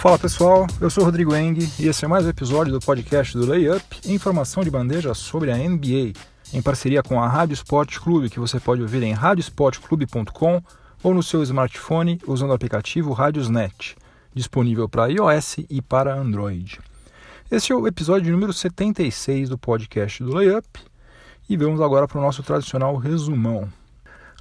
Fala pessoal, eu sou Rodrigo Eng e esse é mais um episódio do podcast do Layup, informação de bandeja sobre a NBA, em parceria com a Rádio Sport Clube, que você pode ouvir em radiosportclube.com ou no seu smartphone usando o aplicativo Radiosnet, disponível para iOS e para Android. Este é o episódio número 76 do podcast do Layup e vamos agora para o nosso tradicional resumão.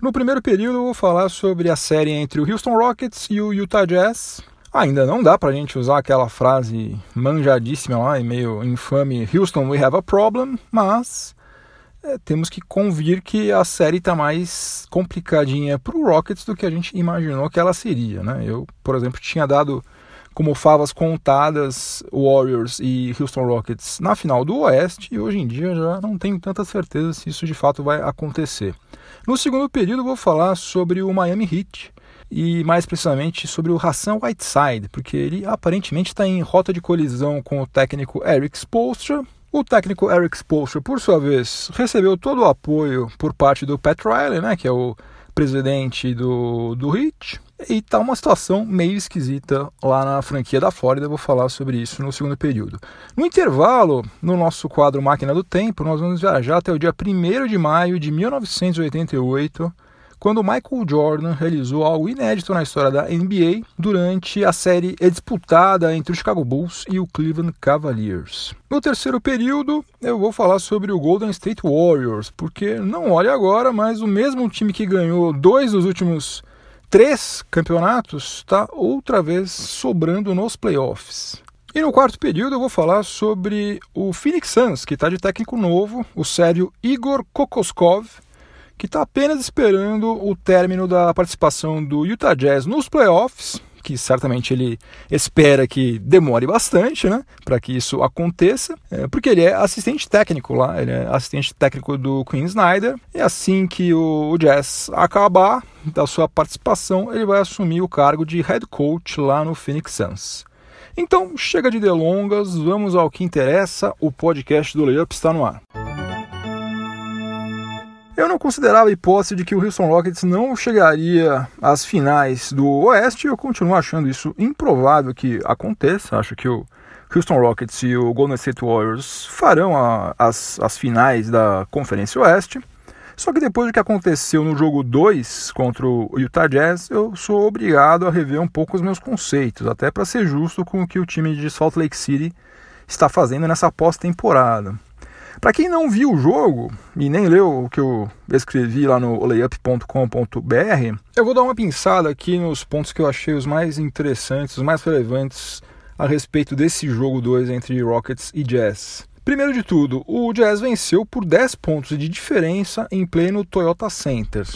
No primeiro período eu vou falar sobre a série entre o Houston Rockets e o Utah Jazz, Ainda não dá para a gente usar aquela frase manjadíssima lá e meio infame Houston, we have a problem, mas é, temos que convir que a série está mais complicadinha para o Rockets do que a gente imaginou que ela seria. Né? Eu, por exemplo, tinha dado como favas contadas Warriors e Houston Rockets na final do Oeste e hoje em dia já não tenho tanta certeza se isso de fato vai acontecer. No segundo período, vou falar sobre o Miami Heat e mais precisamente sobre o Hassan Whiteside, porque ele aparentemente está em rota de colisão com o técnico Eric Spoelstra. O técnico Eric Spoelstra, por sua vez, recebeu todo o apoio por parte do Pat Riley, né, que é o presidente do, do Heat, e tá uma situação meio esquisita lá na franquia da Flórida. Eu vou falar sobre isso no segundo período. No intervalo, no nosso quadro Máquina do Tempo, nós vamos viajar até o dia 1 de maio de 1988 quando Michael Jordan realizou algo inédito na história da NBA durante a série disputada entre o Chicago Bulls e o Cleveland Cavaliers. No terceiro período, eu vou falar sobre o Golden State Warriors, porque não olhe agora, mas o mesmo time que ganhou dois dos últimos três campeonatos está outra vez sobrando nos playoffs. E no quarto período eu vou falar sobre o Phoenix Suns, que está de técnico novo, o sério Igor Kokoskov, que está apenas esperando o término da participação do Utah Jazz nos playoffs, que certamente ele espera que demore bastante, né, para que isso aconteça, é, porque ele é assistente técnico lá, ele é assistente técnico do Queen Snyder, e assim que o, o Jazz acabar da sua participação, ele vai assumir o cargo de head coach lá no Phoenix Suns. Então, chega de delongas, vamos ao que interessa, o podcast do Layup está no ar. Eu não considerava a hipótese de que o Houston Rockets não chegaria às finais do Oeste eu continuo achando isso improvável que aconteça. Acho que o Houston Rockets e o Golden State Warriors farão a, as, as finais da Conferência Oeste. Só que depois do que aconteceu no jogo 2 contra o Utah Jazz, eu sou obrigado a rever um pouco os meus conceitos, até para ser justo com o que o time de Salt Lake City está fazendo nessa pós-temporada. Para quem não viu o jogo e nem leu o que eu escrevi lá no layup.com.br, eu vou dar uma pinçada aqui nos pontos que eu achei os mais interessantes, os mais relevantes a respeito desse jogo 2 entre Rockets e Jazz. Primeiro de tudo, o Jazz venceu por 10 pontos de diferença em pleno Toyota Center.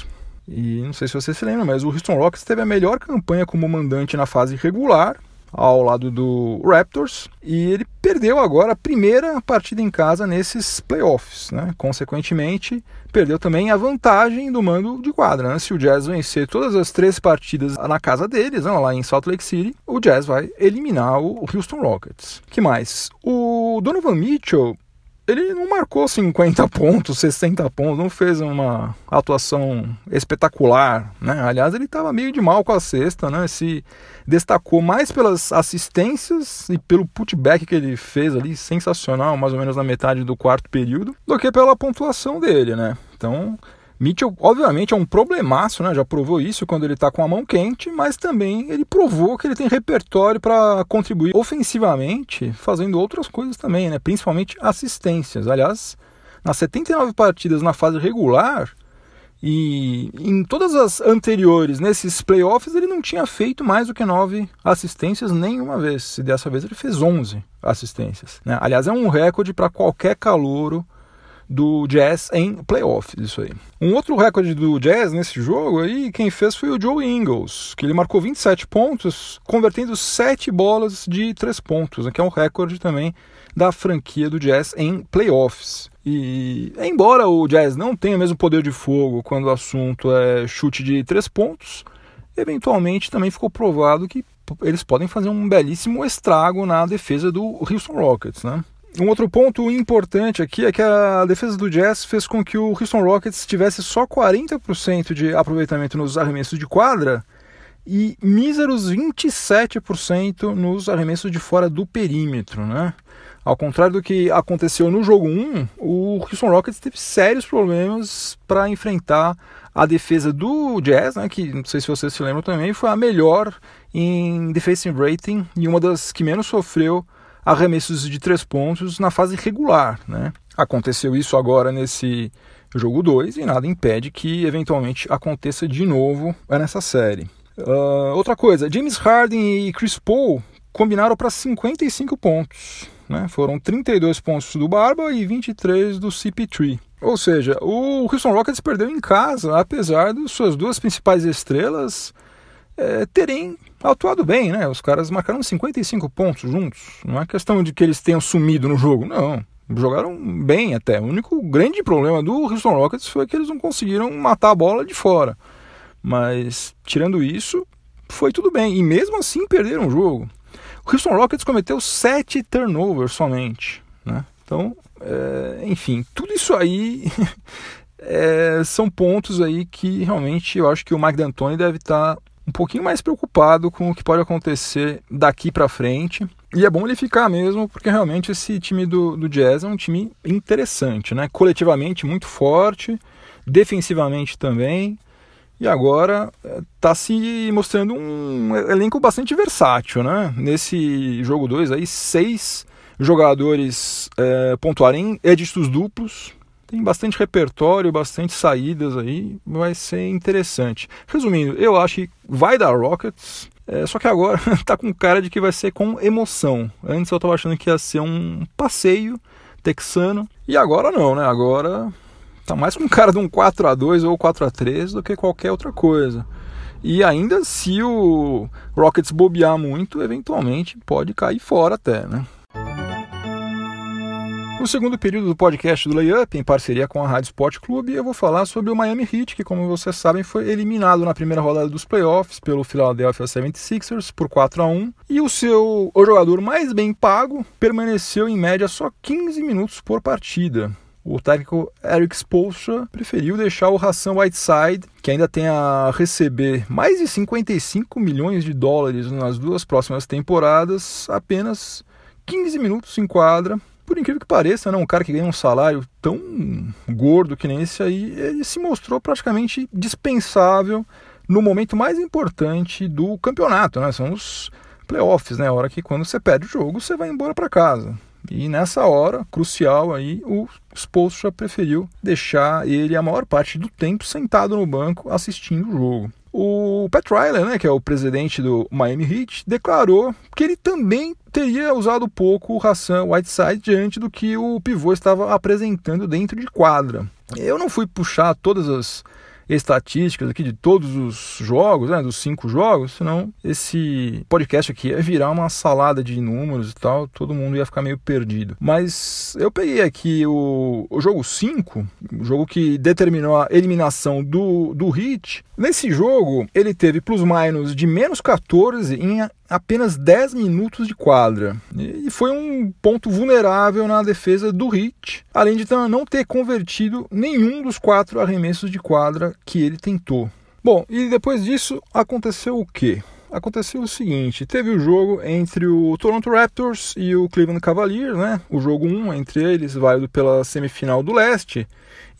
E não sei se você se lembra, mas o Houston Rockets teve a melhor campanha como mandante na fase regular ao lado do Raptors e ele perdeu agora a primeira partida em casa nesses playoffs, né? Consequentemente, perdeu também a vantagem do mando de quadra. Né? Se o Jazz vencer todas as três partidas na casa deles, né? lá em Salt Lake City, o Jazz vai eliminar o Houston Rockets. Que mais? O Donovan Mitchell ele não marcou 50 pontos, 60 pontos, não fez uma atuação espetacular, né? Aliás, ele estava meio de mal com a cesta, né? Se destacou mais pelas assistências e pelo putback que ele fez ali, sensacional, mais ou menos na metade do quarto período, do que pela pontuação dele, né? Então, Mitchell, obviamente, é um problemaço, né? Já provou isso quando ele está com a mão quente, mas também ele provou que ele tem repertório para contribuir ofensivamente, fazendo outras coisas também, né? Principalmente assistências. Aliás, nas 79 partidas na fase regular e em todas as anteriores, nesses playoffs, ele não tinha feito mais do que 9 assistências nenhuma vez. E dessa vez ele fez 11 assistências. Né? Aliás, é um recorde para qualquer calouro do Jazz em playoffs, isso aí. Um outro recorde do Jazz nesse jogo aí, quem fez foi o Joe Ingles, que ele marcou 27 pontos, convertendo 7 bolas de 3 pontos, né, que é um recorde também da franquia do Jazz em playoffs. E embora o Jazz não tenha o mesmo poder de fogo quando o assunto é chute de 3 pontos, eventualmente também ficou provado que eles podem fazer um belíssimo estrago na defesa do Houston Rockets, né? Um outro ponto importante aqui é que a defesa do Jazz fez com que o Houston Rockets tivesse só 40% de aproveitamento nos arremessos de quadra e míseros 27% nos arremessos de fora do perímetro, né? Ao contrário do que aconteceu no jogo 1, o Houston Rockets teve sérios problemas para enfrentar a defesa do Jazz, né, que não sei se vocês se lembram também, foi a melhor em defensive rating e uma das que menos sofreu arremessos de três pontos na fase regular. Né? Aconteceu isso agora nesse jogo 2 e nada impede que eventualmente aconteça de novo nessa série. Uh, outra coisa, James Harden e Chris Paul combinaram para 55 pontos. Né? Foram 32 pontos do Barba e 23 do CP3. Ou seja, o Houston Rockets perdeu em casa, apesar de suas duas principais estrelas é, terem atuado bem, né? Os caras marcaram 55 pontos juntos. Não é questão de que eles tenham sumido no jogo, não. Jogaram bem até. O único grande problema do Houston Rockets foi que eles não conseguiram matar a bola de fora. Mas, tirando isso, foi tudo bem. E mesmo assim perderam o jogo. O Houston Rockets cometeu sete turnovers somente. Né? Então, é, enfim, tudo isso aí é, são pontos aí que realmente eu acho que o Mike D'Antoni deve estar um pouquinho mais preocupado com o que pode acontecer daqui para frente. E é bom ele ficar mesmo, porque realmente esse time do, do Jazz é um time interessante, né? Coletivamente muito forte, defensivamente também. E agora está eh, se mostrando um elenco bastante versátil, né? Nesse jogo 2 aí, seis jogadores é, pontuarem dígitos duplos. Tem bastante repertório, bastante saídas aí, vai ser interessante. Resumindo, eu acho que vai dar Rockets, é, só que agora tá com cara de que vai ser com emoção. Antes eu estava achando que ia ser um passeio texano, e agora não, né? Agora Tá mais com cara de um 4 a 2 ou 4 a 3 do que qualquer outra coisa. E ainda se o Rockets bobear muito, eventualmente pode cair fora até, né? No segundo período do podcast do Layup, em parceria com a Rádio Sport Clube, eu vou falar sobre o Miami Heat, que, como vocês sabem, foi eliminado na primeira rodada dos playoffs pelo Philadelphia 76ers por 4 a 1 e o seu o jogador mais bem pago permaneceu em média só 15 minutos por partida. O técnico Eric Spoelstra preferiu deixar o Ração Whiteside, que ainda tem a receber mais de 55 milhões de dólares nas duas próximas temporadas, apenas 15 minutos em quadra. Por incrível que pareça, né, um cara que ganha um salário tão gordo que nem esse aí, ele se mostrou praticamente dispensável no momento mais importante do campeonato, né? São os playoffs, né? A hora que quando você perde o jogo, você vai embora para casa. E nessa hora crucial aí, o Spolstra preferiu deixar ele a maior parte do tempo sentado no banco assistindo o jogo. O Pat Riley, né, que é o presidente do Miami Heat, declarou que ele também teria usado pouco o Hassan Whiteside diante do que o pivô estava apresentando dentro de quadra. Eu não fui puxar todas as estatísticas aqui de todos os jogos, né, dos cinco jogos, senão esse podcast aqui ia virar uma salada de números e tal, todo mundo ia ficar meio perdido. Mas eu peguei aqui o, o jogo 5, o jogo que determinou a eliminação do, do Hit. Nesse jogo, ele teve plus-minus de menos 14 em apenas 10 minutos de quadra. E foi um ponto vulnerável na defesa do Hit, além de não ter convertido nenhum dos quatro arremessos de quadra que ele tentou. Bom, e depois disso aconteceu o quê? Aconteceu o seguinte, teve o jogo entre o Toronto Raptors e o Cleveland Cavaliers, né? O jogo 1 entre eles, válido pela semifinal do leste.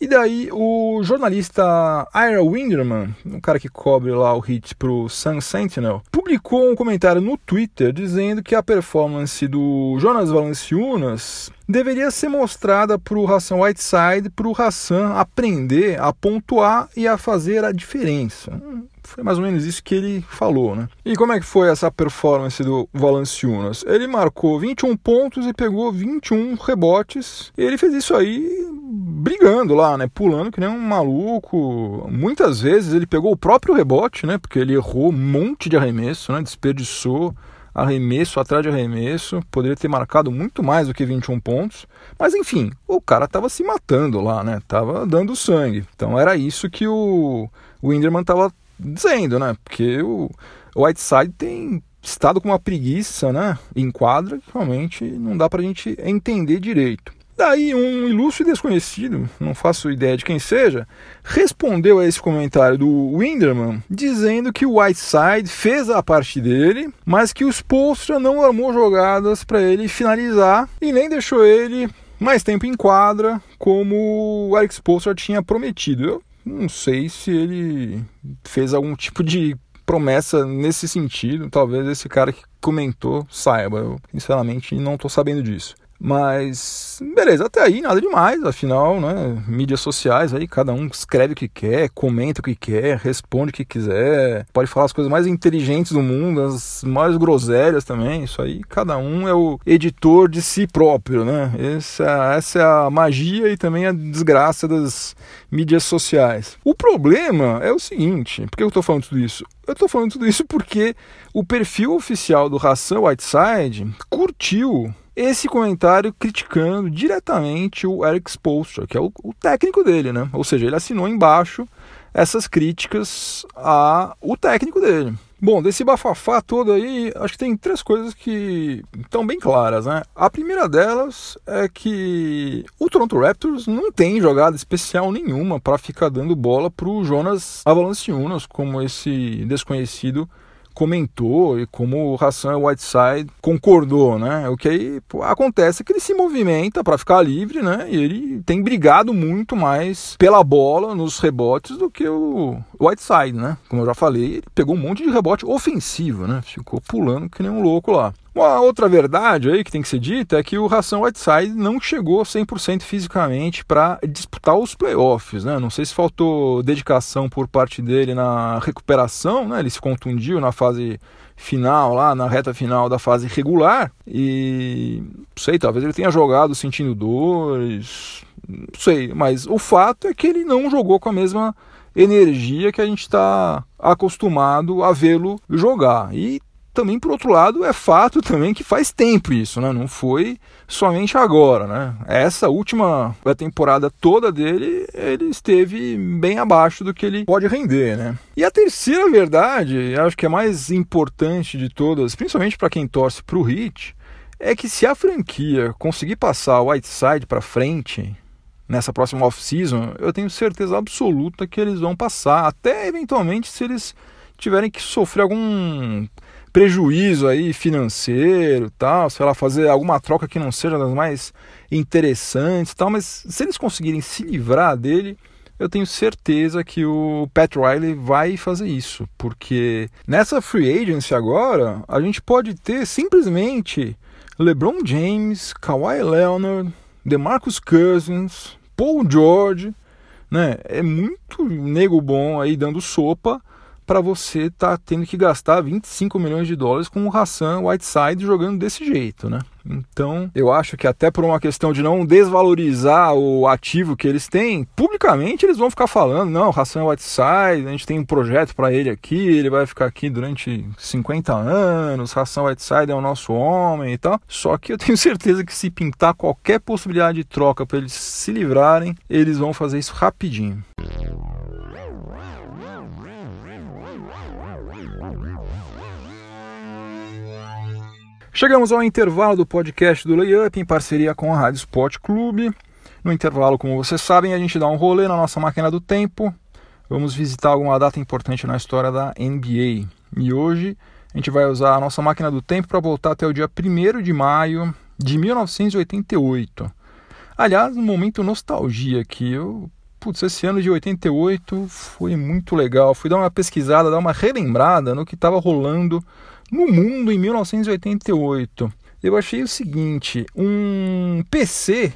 E daí o jornalista Ira Winderman, um cara que cobre lá o hit pro Sun Sentinel, publicou um comentário no Twitter dizendo que a performance do Jonas Valanciunas deveria ser mostrada para o Hassan Whiteside, para o Hassan aprender a pontuar e a fazer a diferença. Foi mais ou menos isso que ele falou, né? E como é que foi essa performance do Valanciunas? Ele marcou 21 pontos e pegou 21 rebotes. Ele fez isso aí brigando lá, né? Pulando que nem um maluco. Muitas vezes ele pegou o próprio rebote, né? Porque ele errou um monte de arremesso, né? Desperdiçou arremesso atrás de arremesso, poderia ter marcado muito mais do que 21 pontos, mas enfim, o cara estava se matando lá, né? Tava dando sangue. Então era isso que o, Winderman estava dizendo, né? Porque o, Whiteside tem estado com uma preguiça, né? Em quadra, realmente não dá pra gente entender direito. Daí um ilustre desconhecido, não faço ideia de quem seja, respondeu a esse comentário do Winderman dizendo que o Whiteside fez a parte dele, mas que o Spolstra não armou jogadas para ele finalizar e nem deixou ele mais tempo em quadra como o Alex Spolstra tinha prometido. Eu não sei se ele fez algum tipo de promessa nesse sentido. Talvez esse cara que comentou saiba. Eu, sinceramente, não estou sabendo disso. Mas, beleza, até aí nada demais, afinal, né? Mídias sociais aí, cada um escreve o que quer, comenta o que quer, responde o que quiser, pode falar as coisas mais inteligentes do mundo, as mais groselhas também. Isso aí, cada um é o editor de si próprio, né? Essa, essa é a magia e também a desgraça das mídias sociais. O problema é o seguinte: por que eu estou falando tudo isso? Eu estou falando tudo isso porque o perfil oficial do Ração Whiteside curtiu esse comentário criticando diretamente o Eric Spoelstra, que é o, o, técnico dele, né? Ou seja, ele assinou embaixo essas críticas ao técnico dele. Bom, desse bafafá todo aí, acho que tem três coisas que estão bem claras, né? A primeira delas é que o Toronto Raptors não tem jogada especial nenhuma para ficar dando bola para o Jonas Valanciunas, como esse desconhecido comentou e como o Hassan Whiteside concordou, né? O que aí acontece é que ele se movimenta para ficar livre, né? E ele tem brigado muito mais pela bola nos rebotes do que o Whiteside, né? Como eu já falei, ele pegou um monte de rebote ofensivo, né? Ficou pulando que nem um louco lá. Uma outra verdade aí que tem que ser dita é que o Ração Whiteside não chegou 100% fisicamente para disputar os playoffs, né? Não sei se faltou dedicação por parte dele na recuperação, né? Ele se contundiu na fase final lá, na reta final da fase regular e não sei, talvez ele tenha jogado sentindo dores, não sei, mas o fato é que ele não jogou com a mesma energia que a gente está acostumado a vê-lo jogar. E também, por outro lado, é fato também que faz tempo isso, né? Não foi somente agora, né? Essa última temporada toda dele, ele esteve bem abaixo do que ele pode render, né? E a terceira verdade, acho que é mais importante de todas, principalmente para quem torce para o Heat, é que se a franquia conseguir passar o Whiteside para frente nessa próxima off-season, eu tenho certeza absoluta que eles vão passar, até eventualmente se eles tiverem que sofrer algum prejuízo aí financeiro, tal, sei lá, fazer alguma troca que não seja das mais interessantes, tal, mas se eles conseguirem se livrar dele, eu tenho certeza que o Pat Riley vai fazer isso, porque nessa free agency agora, a gente pode ter simplesmente LeBron James, Kawhi Leonard, DeMarcus Cousins, Paul George, né? É muito nego bom aí dando sopa para você estar tá tendo que gastar 25 milhões de dólares com o Hassan Whiteside jogando desse jeito, né? Então, eu acho que até por uma questão de não desvalorizar o ativo que eles têm, publicamente eles vão ficar falando, não, Hassan Whiteside, a gente tem um projeto para ele aqui, ele vai ficar aqui durante 50 anos, Hassan Whiteside é o nosso homem e tal. Só que eu tenho certeza que se pintar qualquer possibilidade de troca para eles se livrarem, eles vão fazer isso rapidinho. Chegamos ao intervalo do podcast do Layup em parceria com a Rádio Sport Clube. No intervalo, como vocês sabem, a gente dá um rolê na nossa máquina do tempo. Vamos visitar alguma data importante na história da NBA. E hoje a gente vai usar a nossa máquina do tempo para voltar até o dia 1 de maio de 1988. Aliás, um momento nostalgia aqui. Eu, putz, esse ano de 88 foi muito legal. Fui dar uma pesquisada, dar uma relembrada no que estava rolando no mundo em 1988. Eu achei o seguinte: um PC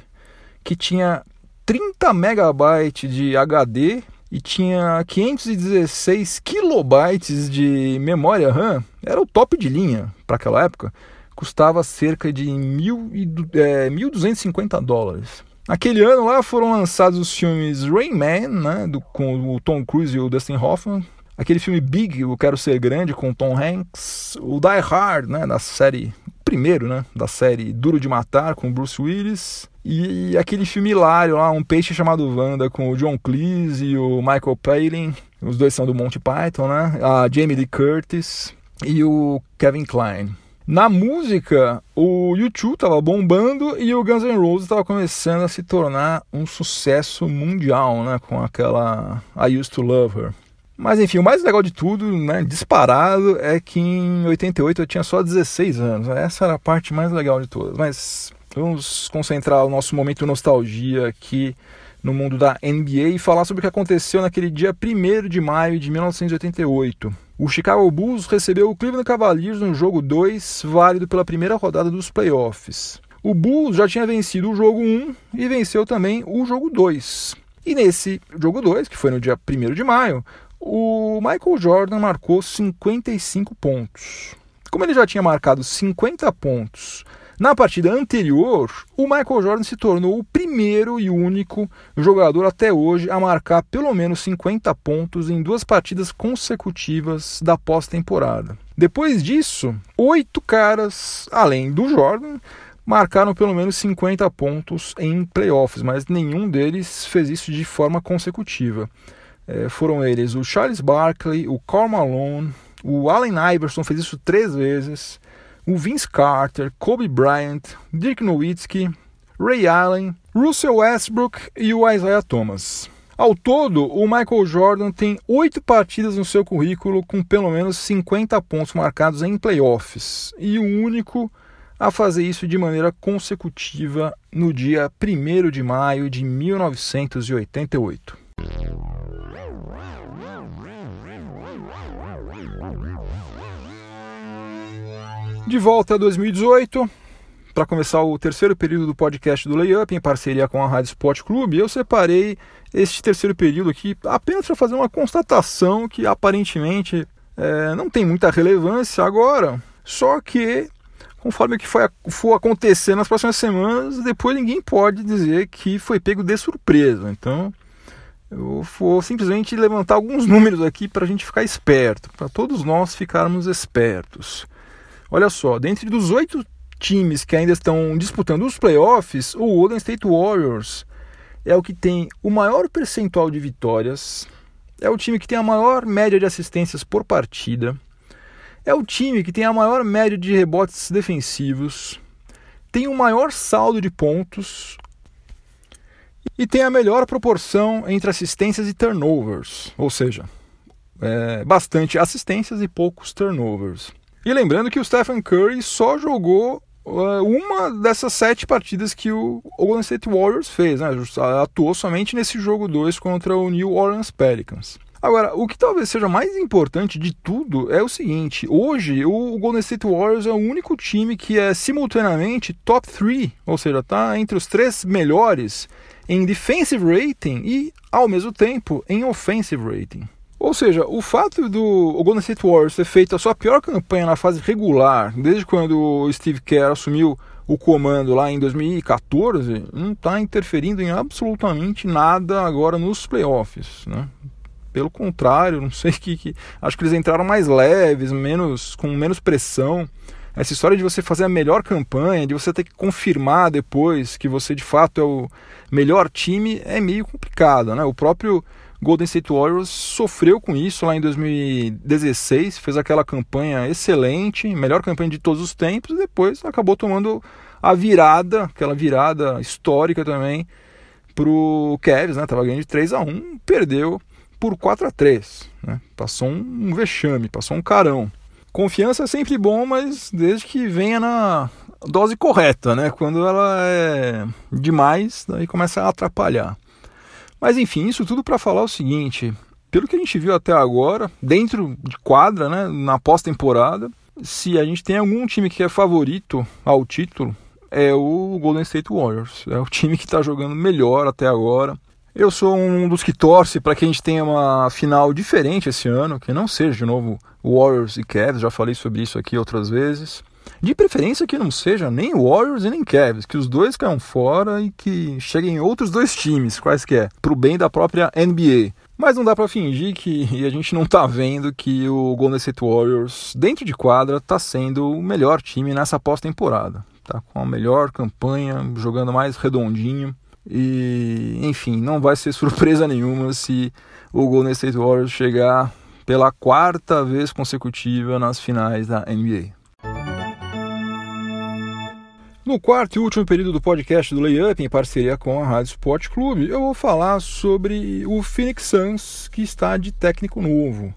que tinha 30 megabytes de HD e tinha 516 kilobytes de memória RAM, era o top de linha para aquela época, custava cerca de mil e, é, 1.250 dólares. Naquele ano lá foram lançados os filmes Rain Man, né, do, com o Tom Cruise e o Dustin Hoffman, Aquele filme Big, Eu Quero Ser Grande, com Tom Hanks. O Die Hard, né, da série... Primeiro, né, da série Duro de Matar, com Bruce Willis. E aquele filme hilário lá, Um Peixe Chamado Wanda, com o John Cleese e o Michael Palin. Os dois são do Monty Python, né? A Jamie Lee Curtis e o Kevin Kline. Na música, o YouTube estava bombando e o Guns N' Roses estava começando a se tornar um sucesso mundial, né, com aquela I Used to Love Her. Mas enfim, o mais legal de tudo, né, disparado, é que em 88 eu tinha só 16 anos. Essa era a parte mais legal de todas. Mas vamos concentrar o nosso momento nostalgia aqui no mundo da NBA e falar sobre o que aconteceu naquele dia 1 de maio de 1988. O Chicago Bulls recebeu o Cleveland Cavaliers no jogo 2, válido pela primeira rodada dos playoffs. O Bulls já tinha vencido o jogo 1 e venceu também o jogo 2. E nesse jogo 2, que foi no dia 1 de maio, o Michael Jordan marcou 55 pontos. Como ele já tinha marcado 50 pontos na partida anterior, o Michael Jordan se tornou o primeiro e único jogador até hoje a marcar pelo menos 50 pontos em duas partidas consecutivas da pós-temporada. Depois disso, oito caras, além do Jordan, marcaram pelo menos 50 pontos em playoffs, mas nenhum deles fez isso de forma consecutiva. É, foram eles o Charles Barkley, o Karl Malone, o Allen Iverson fez isso três vezes, o Vince Carter, Kobe Bryant, Dirk Nowitzki, Ray Allen, Russell Westbrook e o Isaiah Thomas. Ao todo, o Michael Jordan tem oito partidas no seu currículo com pelo menos 50 pontos marcados em playoffs e o único a fazer isso de maneira consecutiva no dia 1 de maio de 1988. De volta a 2018, para começar o terceiro período do podcast do Layup, em parceria com a Rádio Sport Clube, eu separei este terceiro período aqui apenas para fazer uma constatação que aparentemente é, não tem muita relevância agora, só que conforme o que foi, for acontecer nas próximas semanas, depois ninguém pode dizer que foi pego de surpresa. Então, eu vou simplesmente levantar alguns números aqui para a gente ficar esperto, para todos nós ficarmos espertos. Olha só, dentre dos oito times que ainda estão disputando os playoffs, o Golden State Warriors é o que tem o maior percentual de vitórias, é o time que tem a maior média de assistências por partida, é o time que tem a maior média de rebotes defensivos, tem o maior saldo de pontos e tem a melhor proporção entre assistências e turnovers, ou seja, é, bastante assistências e poucos turnovers. E lembrando que o Stephen Curry só jogou uh, uma dessas sete partidas que o Golden State Warriors fez, né? Atuou somente nesse jogo 2 contra o New Orleans Pelicans. Agora, o que talvez seja mais importante de tudo é o seguinte: hoje o Golden State Warriors é o único time que é simultaneamente top 3, ou seja, está entre os três melhores em defensive rating e, ao mesmo tempo, em offensive rating. Ou seja, o fato do Golden State Warriors ter feito a sua pior campanha na fase regular, desde quando o Steve Kerr assumiu o comando lá em 2014, não está interferindo em absolutamente nada agora nos playoffs. Né? Pelo contrário, não sei que, que. Acho que eles entraram mais leves, menos com menos pressão. Essa história de você fazer a melhor campanha, de você ter que confirmar depois que você de fato é o melhor time, é meio complicado. Né? O próprio Golden State Warriors sofreu com isso lá em 2016, fez aquela campanha excelente, melhor campanha de todos os tempos, e depois acabou tomando a virada, aquela virada histórica também, pro Cavs, né? Tava ganhando de 3 a 1 perdeu por 4 a 3 né? Passou um vexame, passou um carão. Confiança é sempre bom, mas desde que venha na dose correta, né? Quando ela é demais, daí começa a atrapalhar. Mas enfim, isso tudo para falar o seguinte: pelo que a gente viu até agora, dentro de quadra, né, na pós-temporada, se a gente tem algum time que é favorito ao título, é o Golden State Warriors. É o time que está jogando melhor até agora. Eu sou um dos que torce para que a gente tenha uma final diferente esse ano, que não seja de novo Warriors e Cavs, já falei sobre isso aqui outras vezes. De preferência que não seja nem Warriors e nem Cavs, que os dois caiam fora e que cheguem outros dois times, quaisquer, para o bem da própria NBA. Mas não dá para fingir que a gente não está vendo que o Golden State Warriors, dentro de quadra, está sendo o melhor time nessa pós-temporada. Tá com a melhor campanha, jogando mais redondinho. E, enfim, não vai ser surpresa nenhuma se o Golden State Warriors chegar pela quarta vez consecutiva nas finais da NBA. No quarto e último período do podcast do Layup, em parceria com a Rádio Sport Clube, eu vou falar sobre o Phoenix Suns, que está de técnico novo.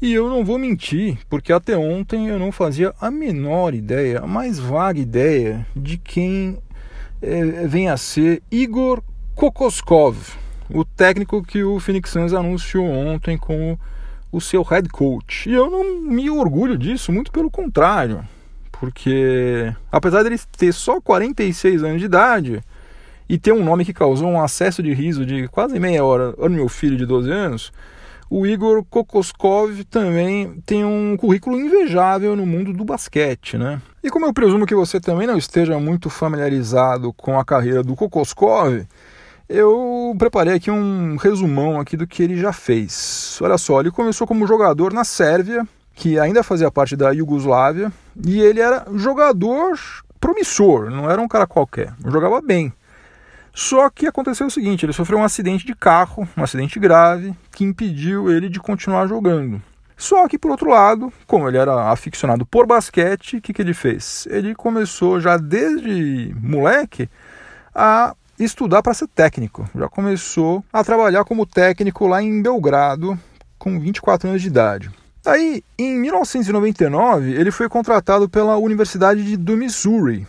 E eu não vou mentir, porque até ontem eu não fazia a menor ideia, a mais vaga ideia de quem é, vem a ser Igor Kokoskov, o técnico que o Phoenix Suns anunciou ontem como o seu head coach. E eu não me orgulho disso, muito pelo contrário porque apesar dele ter só 46 anos de idade e ter um nome que causou um acesso de riso de quase meia hora no meu filho de 12 anos, o Igor Kokoskov também tem um currículo invejável no mundo do basquete, né? E como eu presumo que você também não esteja muito familiarizado com a carreira do Kokoskov, eu preparei aqui um resumão aqui do que ele já fez. Olha só, ele começou como jogador na Sérvia, que ainda fazia parte da Iugoslávia, e ele era jogador promissor, não era um cara qualquer, jogava bem. Só que aconteceu o seguinte: ele sofreu um acidente de carro, um acidente grave, que impediu ele de continuar jogando. Só que, por outro lado, como ele era aficionado por basquete, o que, que ele fez? Ele começou já desde moleque a estudar para ser técnico. Já começou a trabalhar como técnico lá em Belgrado, com 24 anos de idade. Aí, em 1999, ele foi contratado pela Universidade do Missouri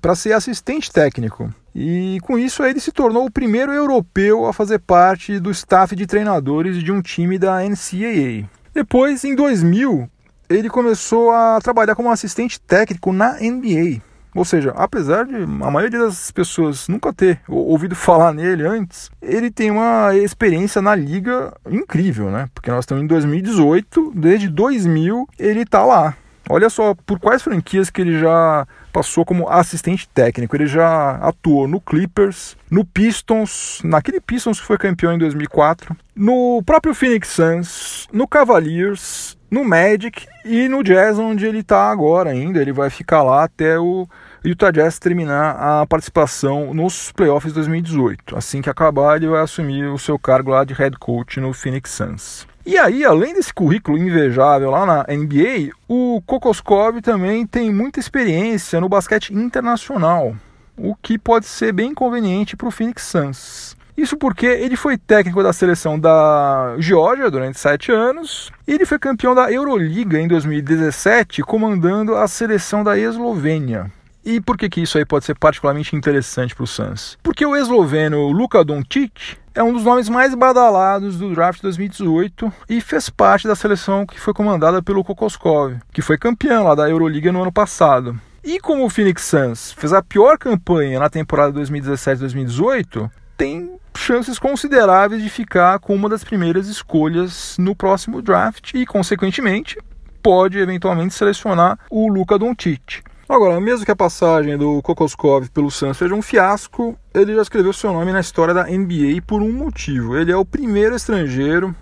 para ser assistente técnico. E com isso ele se tornou o primeiro europeu a fazer parte do staff de treinadores de um time da NCAA. Depois, em 2000, ele começou a trabalhar como assistente técnico na NBA. Ou seja, apesar de a maioria das pessoas nunca ter ouvido falar nele antes, ele tem uma experiência na liga incrível, né? Porque nós estamos em 2018, desde 2000 ele está lá. Olha só por quais franquias que ele já passou como assistente técnico. Ele já atuou no Clippers, no Pistons, naquele Pistons que foi campeão em 2004, no próprio Phoenix Suns, no Cavaliers, no Magic e no Jazz, onde ele está agora ainda. Ele vai ficar lá até o Utah Jazz terminar a participação nos playoffs 2018. Assim que acabar, ele vai assumir o seu cargo lá de head coach no Phoenix Suns. E aí, além desse currículo invejável lá na NBA, o Kokoskov também tem muita experiência no basquete internacional, o que pode ser bem conveniente para o Phoenix Suns. Isso porque ele foi técnico da seleção da Geórgia durante sete anos e ele foi campeão da Euroliga em 2017, comandando a seleção da Eslovênia. E por que, que isso aí pode ser particularmente interessante para o Suns? Porque o esloveno Luka Doncic é um dos nomes mais badalados do draft 2018 e fez parte da seleção que foi comandada pelo Kokoskov, que foi campeão lá da Euroliga no ano passado. E como o Phoenix Suns fez a pior campanha na temporada 2017-2018, tem chances consideráveis de ficar com uma das primeiras escolhas no próximo draft e, consequentemente, pode eventualmente selecionar o Luka Doncic. Agora, mesmo que a passagem do Kokoskov pelo Suns seja um fiasco, ele já escreveu seu nome na história da NBA por um motivo. Ele é o primeiro estrangeiro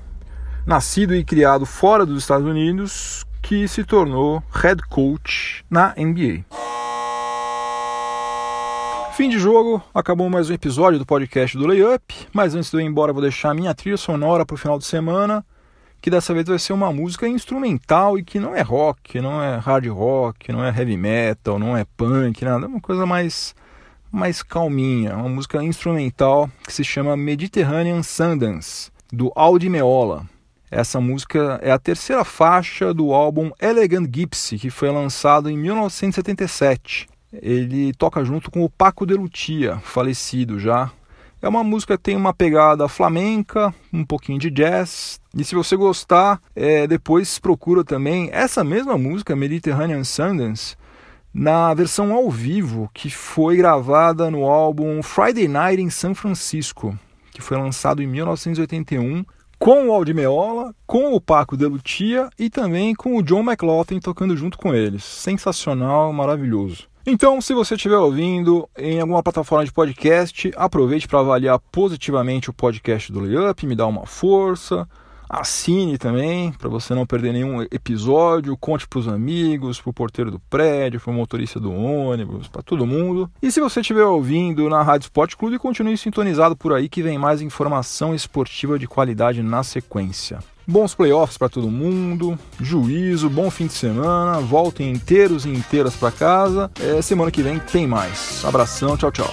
nascido e criado fora dos Estados Unidos que se tornou head coach na NBA. Fim de jogo, acabou mais um episódio do podcast do Layup, mas antes de eu ir embora vou deixar a minha trilha sonora para o final de semana que dessa vez vai ser uma música instrumental e que não é rock, não é hard rock, não é heavy metal, não é punk, nada, é uma coisa mais mais calminha, uma música instrumental que se chama Mediterranean Sundance, do Aldi Meola. Essa música é a terceira faixa do álbum Elegant Gypsy, que foi lançado em 1977. Ele toca junto com o Paco de Lutia, falecido já, é uma música que tem uma pegada flamenca, um pouquinho de jazz. E se você gostar, é, depois procura também essa mesma música, Mediterranean Sundance, na versão ao vivo que foi gravada no álbum Friday Night em San Francisco, que foi lançado em 1981 com o Aldi Meola, com o Paco de Lutia e também com o John McLaughlin tocando junto com eles. Sensacional, maravilhoso. Então, se você estiver ouvindo em alguma plataforma de podcast, aproveite para avaliar positivamente o podcast do Layup, me dá uma força. Assine também, para você não perder nenhum episódio. Conte para os amigos, para o porteiro do prédio, para o motorista do ônibus, para todo mundo. E se você estiver ouvindo na Rádio Sport Clube, continue sintonizado por aí que vem mais informação esportiva de qualidade na sequência. Bons playoffs para todo mundo, juízo, bom fim de semana, voltem inteiros e inteiras para casa. É, semana que vem tem mais. Abração, tchau, tchau.